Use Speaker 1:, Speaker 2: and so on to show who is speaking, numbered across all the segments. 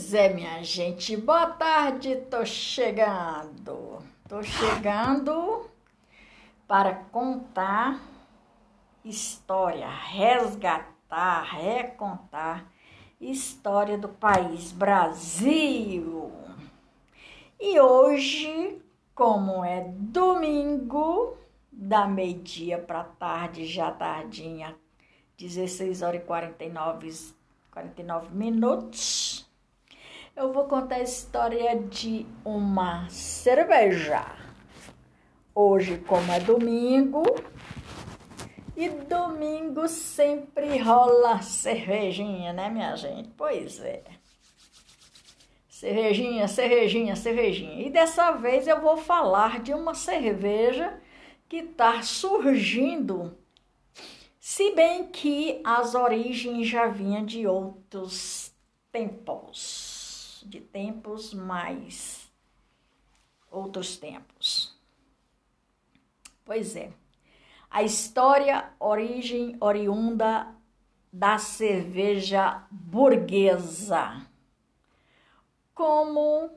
Speaker 1: Pois é, minha gente. Boa tarde, tô chegando. Tô chegando para contar história, resgatar, recontar história do país Brasil. E hoje, como é domingo, da meio-dia para tarde, já tardinha, 16 horas e 49, 49 minutos, eu vou contar a história de uma cerveja. Hoje, como é domingo, e domingo sempre rola cervejinha, né, minha gente? Pois é. Cervejinha, cervejinha, cervejinha. E dessa vez eu vou falar de uma cerveja que está surgindo, se bem que as origens já vinham de outros tempos, de tempos mais outros tempos. Pois é. A história, origem oriunda da cerveja burguesa. Como,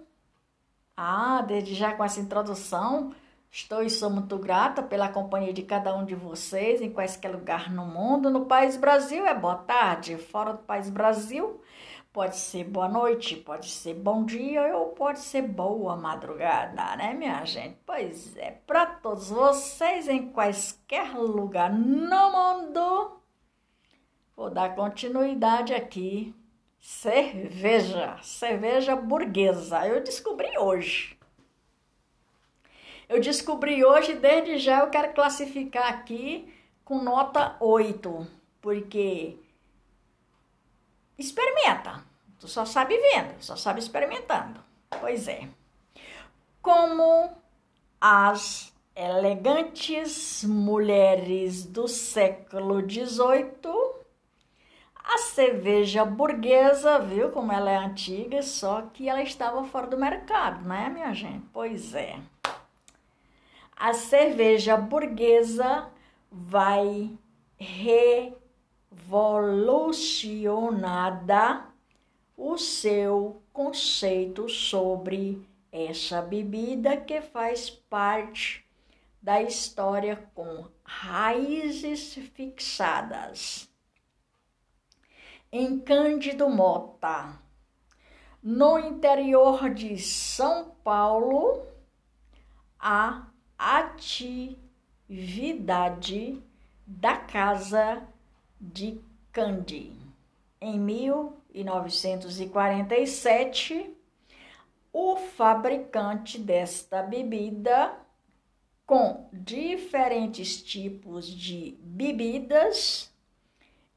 Speaker 1: ah, desde já com essa introdução, estou e sou muito grata pela companhia de cada um de vocês em quaisquer lugar no mundo. No país Brasil é boa tarde, fora do país Brasil Pode ser boa noite, pode ser bom dia ou pode ser boa madrugada, né, minha gente? Pois é, para todos vocês em quaisquer lugar no mundo, vou dar continuidade aqui. Cerveja, cerveja burguesa. Eu descobri hoje. Eu descobri hoje, desde já eu quero classificar aqui com nota 8, porque experimenta. Tu só sabe vendo, só sabe experimentando. Pois é. Como as elegantes mulheres do século XVIII, a cerveja burguesa, viu como ela é antiga, só que ela estava fora do mercado, né, minha gente? Pois é. A cerveja burguesa vai revolucionada o seu conceito sobre essa bebida que faz parte da história com raízes fixadas. Em Cândido Mota, no interior de São Paulo, a atividade da Casa de Candi. Em 1947, o fabricante desta bebida, com diferentes tipos de bebidas,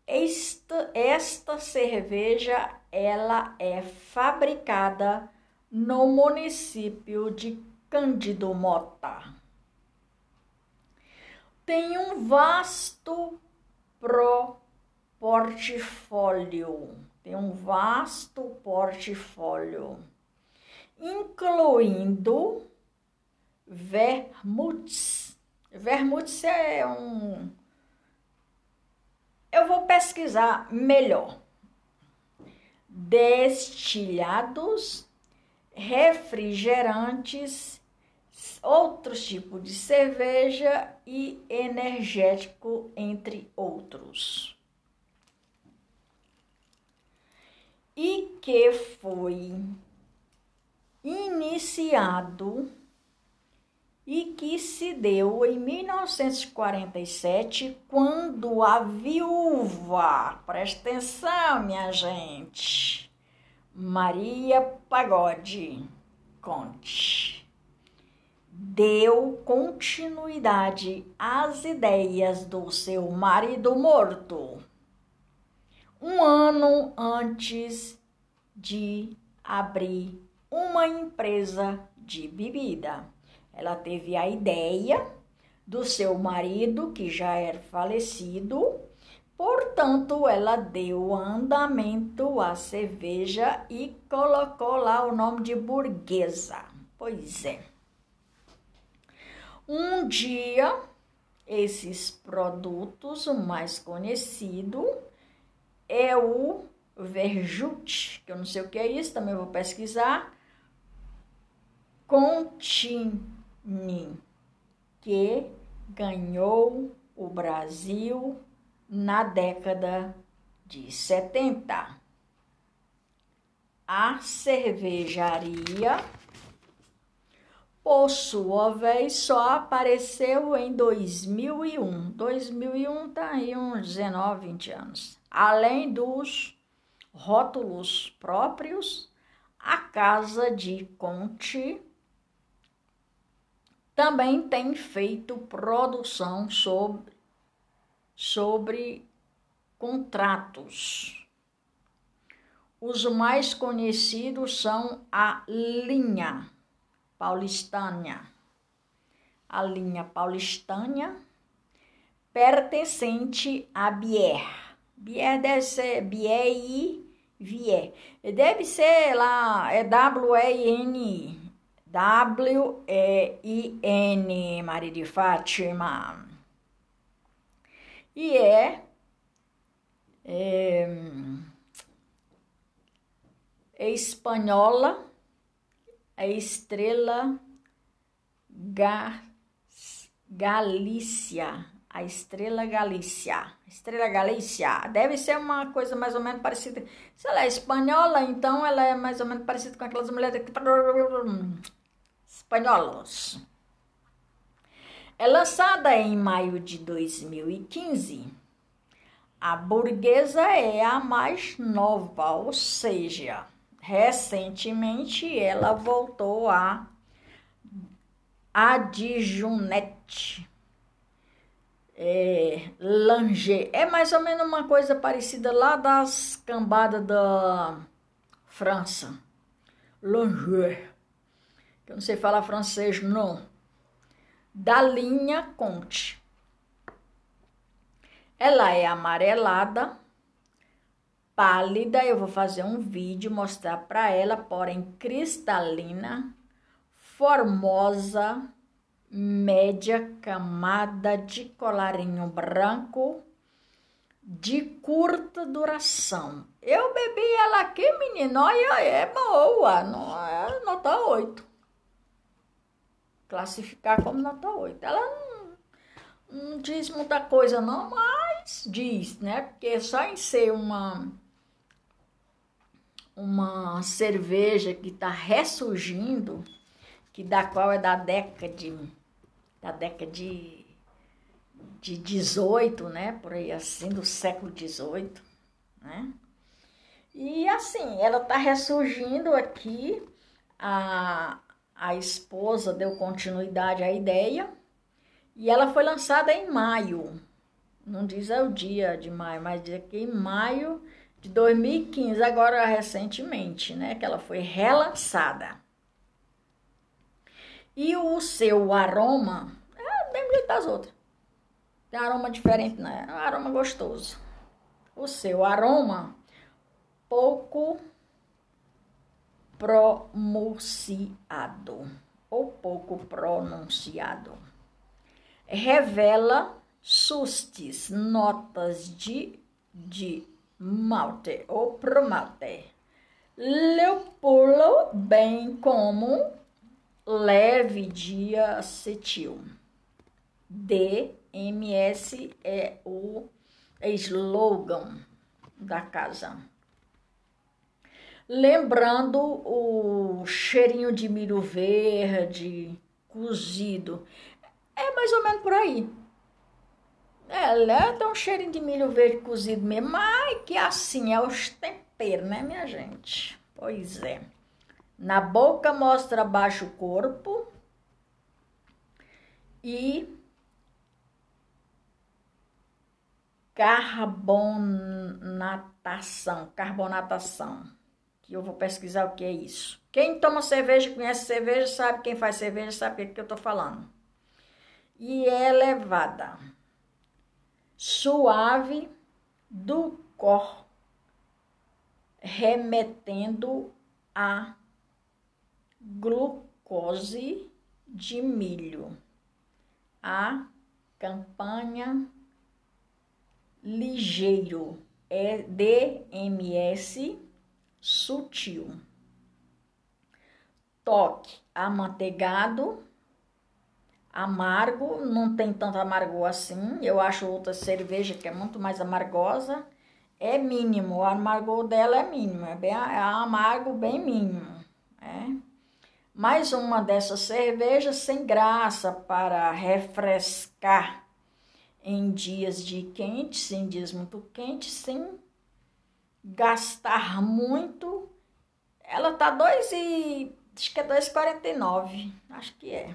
Speaker 1: esta, esta cerveja ela é fabricada no município de Cândido Mota. Tem um vasto pro portfólio, tem um vasto portfólio, incluindo vermutes. Vermutes é um. Eu vou pesquisar melhor. Destilhados, refrigerantes, outros tipos de cerveja e energético, entre outros. e que foi iniciado e que se deu em 1947, quando a viúva, presta atenção, minha gente, Maria Pagode Conte, deu continuidade às ideias do seu marido morto um ano antes de abrir uma empresa de bebida. Ela teve a ideia do seu marido, que já era falecido, portanto, ela deu andamento à cerveja e colocou lá o nome de burguesa. Pois é. Um dia, esses produtos, o mais conhecido, é o Verjute, que eu não sei o que é isso, também vou pesquisar. Contini, que ganhou o Brasil na década de 70. A cervejaria, por sua vez, só apareceu em 2001. 2001 tá aí uns 19, 20 anos. Além dos rótulos próprios, a Casa de Conte também tem feito produção sobre, sobre contratos. Os mais conhecidos são a linha paulistânia, a linha paulistânia pertencente a Bier. Bier deve ser Bier e Vier. Deve ser lá, é W-E-N, W-E-I-N, Maria de Fátima. E é é, é espanhola, a estrela Ga, Galícia, a estrela Galícia, estrela Galícia, deve ser uma coisa mais ou menos parecida, se ela é espanhola, então ela é mais ou menos parecida com aquelas mulheres que espanholos. É lançada em maio de 2015 a burguesa é a mais nova, ou seja, recentemente ela voltou a a Dijunete. É, Langer. É mais ou menos uma coisa parecida lá das cambadas da França. Langer. Eu não sei falar francês, não. Da linha Conte. Ela é amarelada, pálida. Eu vou fazer um vídeo mostrar para ela, porém cristalina, formosa, média camada de colarinho branco, de curta duração. Eu bebi ela aqui, menino, olha, é boa, não é nota 8. Classificar como nota 8. Ela não, não diz muita coisa não, mas diz, né? Porque só em ser uma uma cerveja que está ressurgindo, que da qual é da década de da década de de 18, né? Por aí assim, do século 18, né? E assim, ela está ressurgindo aqui, a, a esposa deu continuidade à ideia, e ela foi lançada em maio, não diz é o dia de maio, mas diz que em maio de 2015, agora recentemente, né, que ela foi relançada. E o seu aroma é do mesmo jeito das outras. Tem aroma diferente, né? É um aroma gostoso. O seu aroma pouco pronunciado ou pouco pronunciado revela sustes, notas de, de malte ou promalte. Leopoldo, bem como leve de acetil. DMS é o slogan da casa. Lembrando o cheirinho de milho verde cozido. É mais ou menos por aí. Ela tem um cheirinho de milho verde cozido mesmo, mas que assim é os temperos, né, minha gente? Pois é. Na boca mostra baixo corpo e carbonatação, carbonatação, que eu vou pesquisar o que é isso. Quem toma cerveja, conhece cerveja, sabe, quem faz cerveja sabe o que eu tô falando. E é elevada suave do cor, remetendo a glucose de milho. A campanha ligeiro é DMS sutil. Toque amanteigado, amargo, não tem tanto amargor assim. Eu acho outra cerveja que é muito mais amargosa. É mínimo, o amargor dela é mínimo, é, bem, é amargo bem mínimo. É. Mais uma dessas cervejas sem graça para refrescar em dias de quente, em dias muito quentes, sem gastar muito. Ela tá dois e acho que é 2,49, acho que é.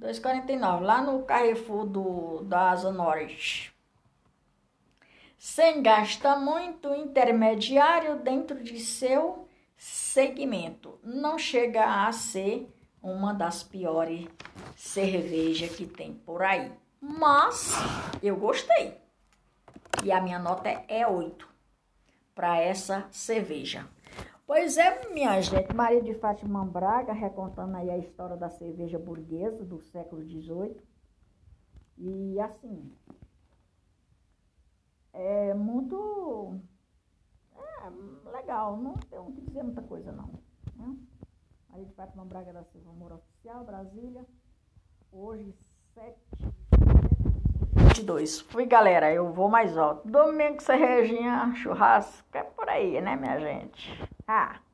Speaker 1: 2,49 lá no Carrefour do da Asa Norte. Sem gastar muito, intermediário dentro de seu segmento. Não chega a ser uma das piores cervejas que tem por aí. Mas eu gostei. E a minha nota é 8 para essa cerveja. Pois é, minha gente, Maria de Fátima Braga recontando aí a história da cerveja burguesa do século XVIII. E assim, é muito é, legal, não tenho que dizer muita coisa não. Né? Maria de Fátima Braga da Silva Moura Oficial, Brasília, hoje 7 22. Fui, galera, eu vou mais alto. Domingo, Serrejinha, churrasco, é por aí, né, minha gente? Ah.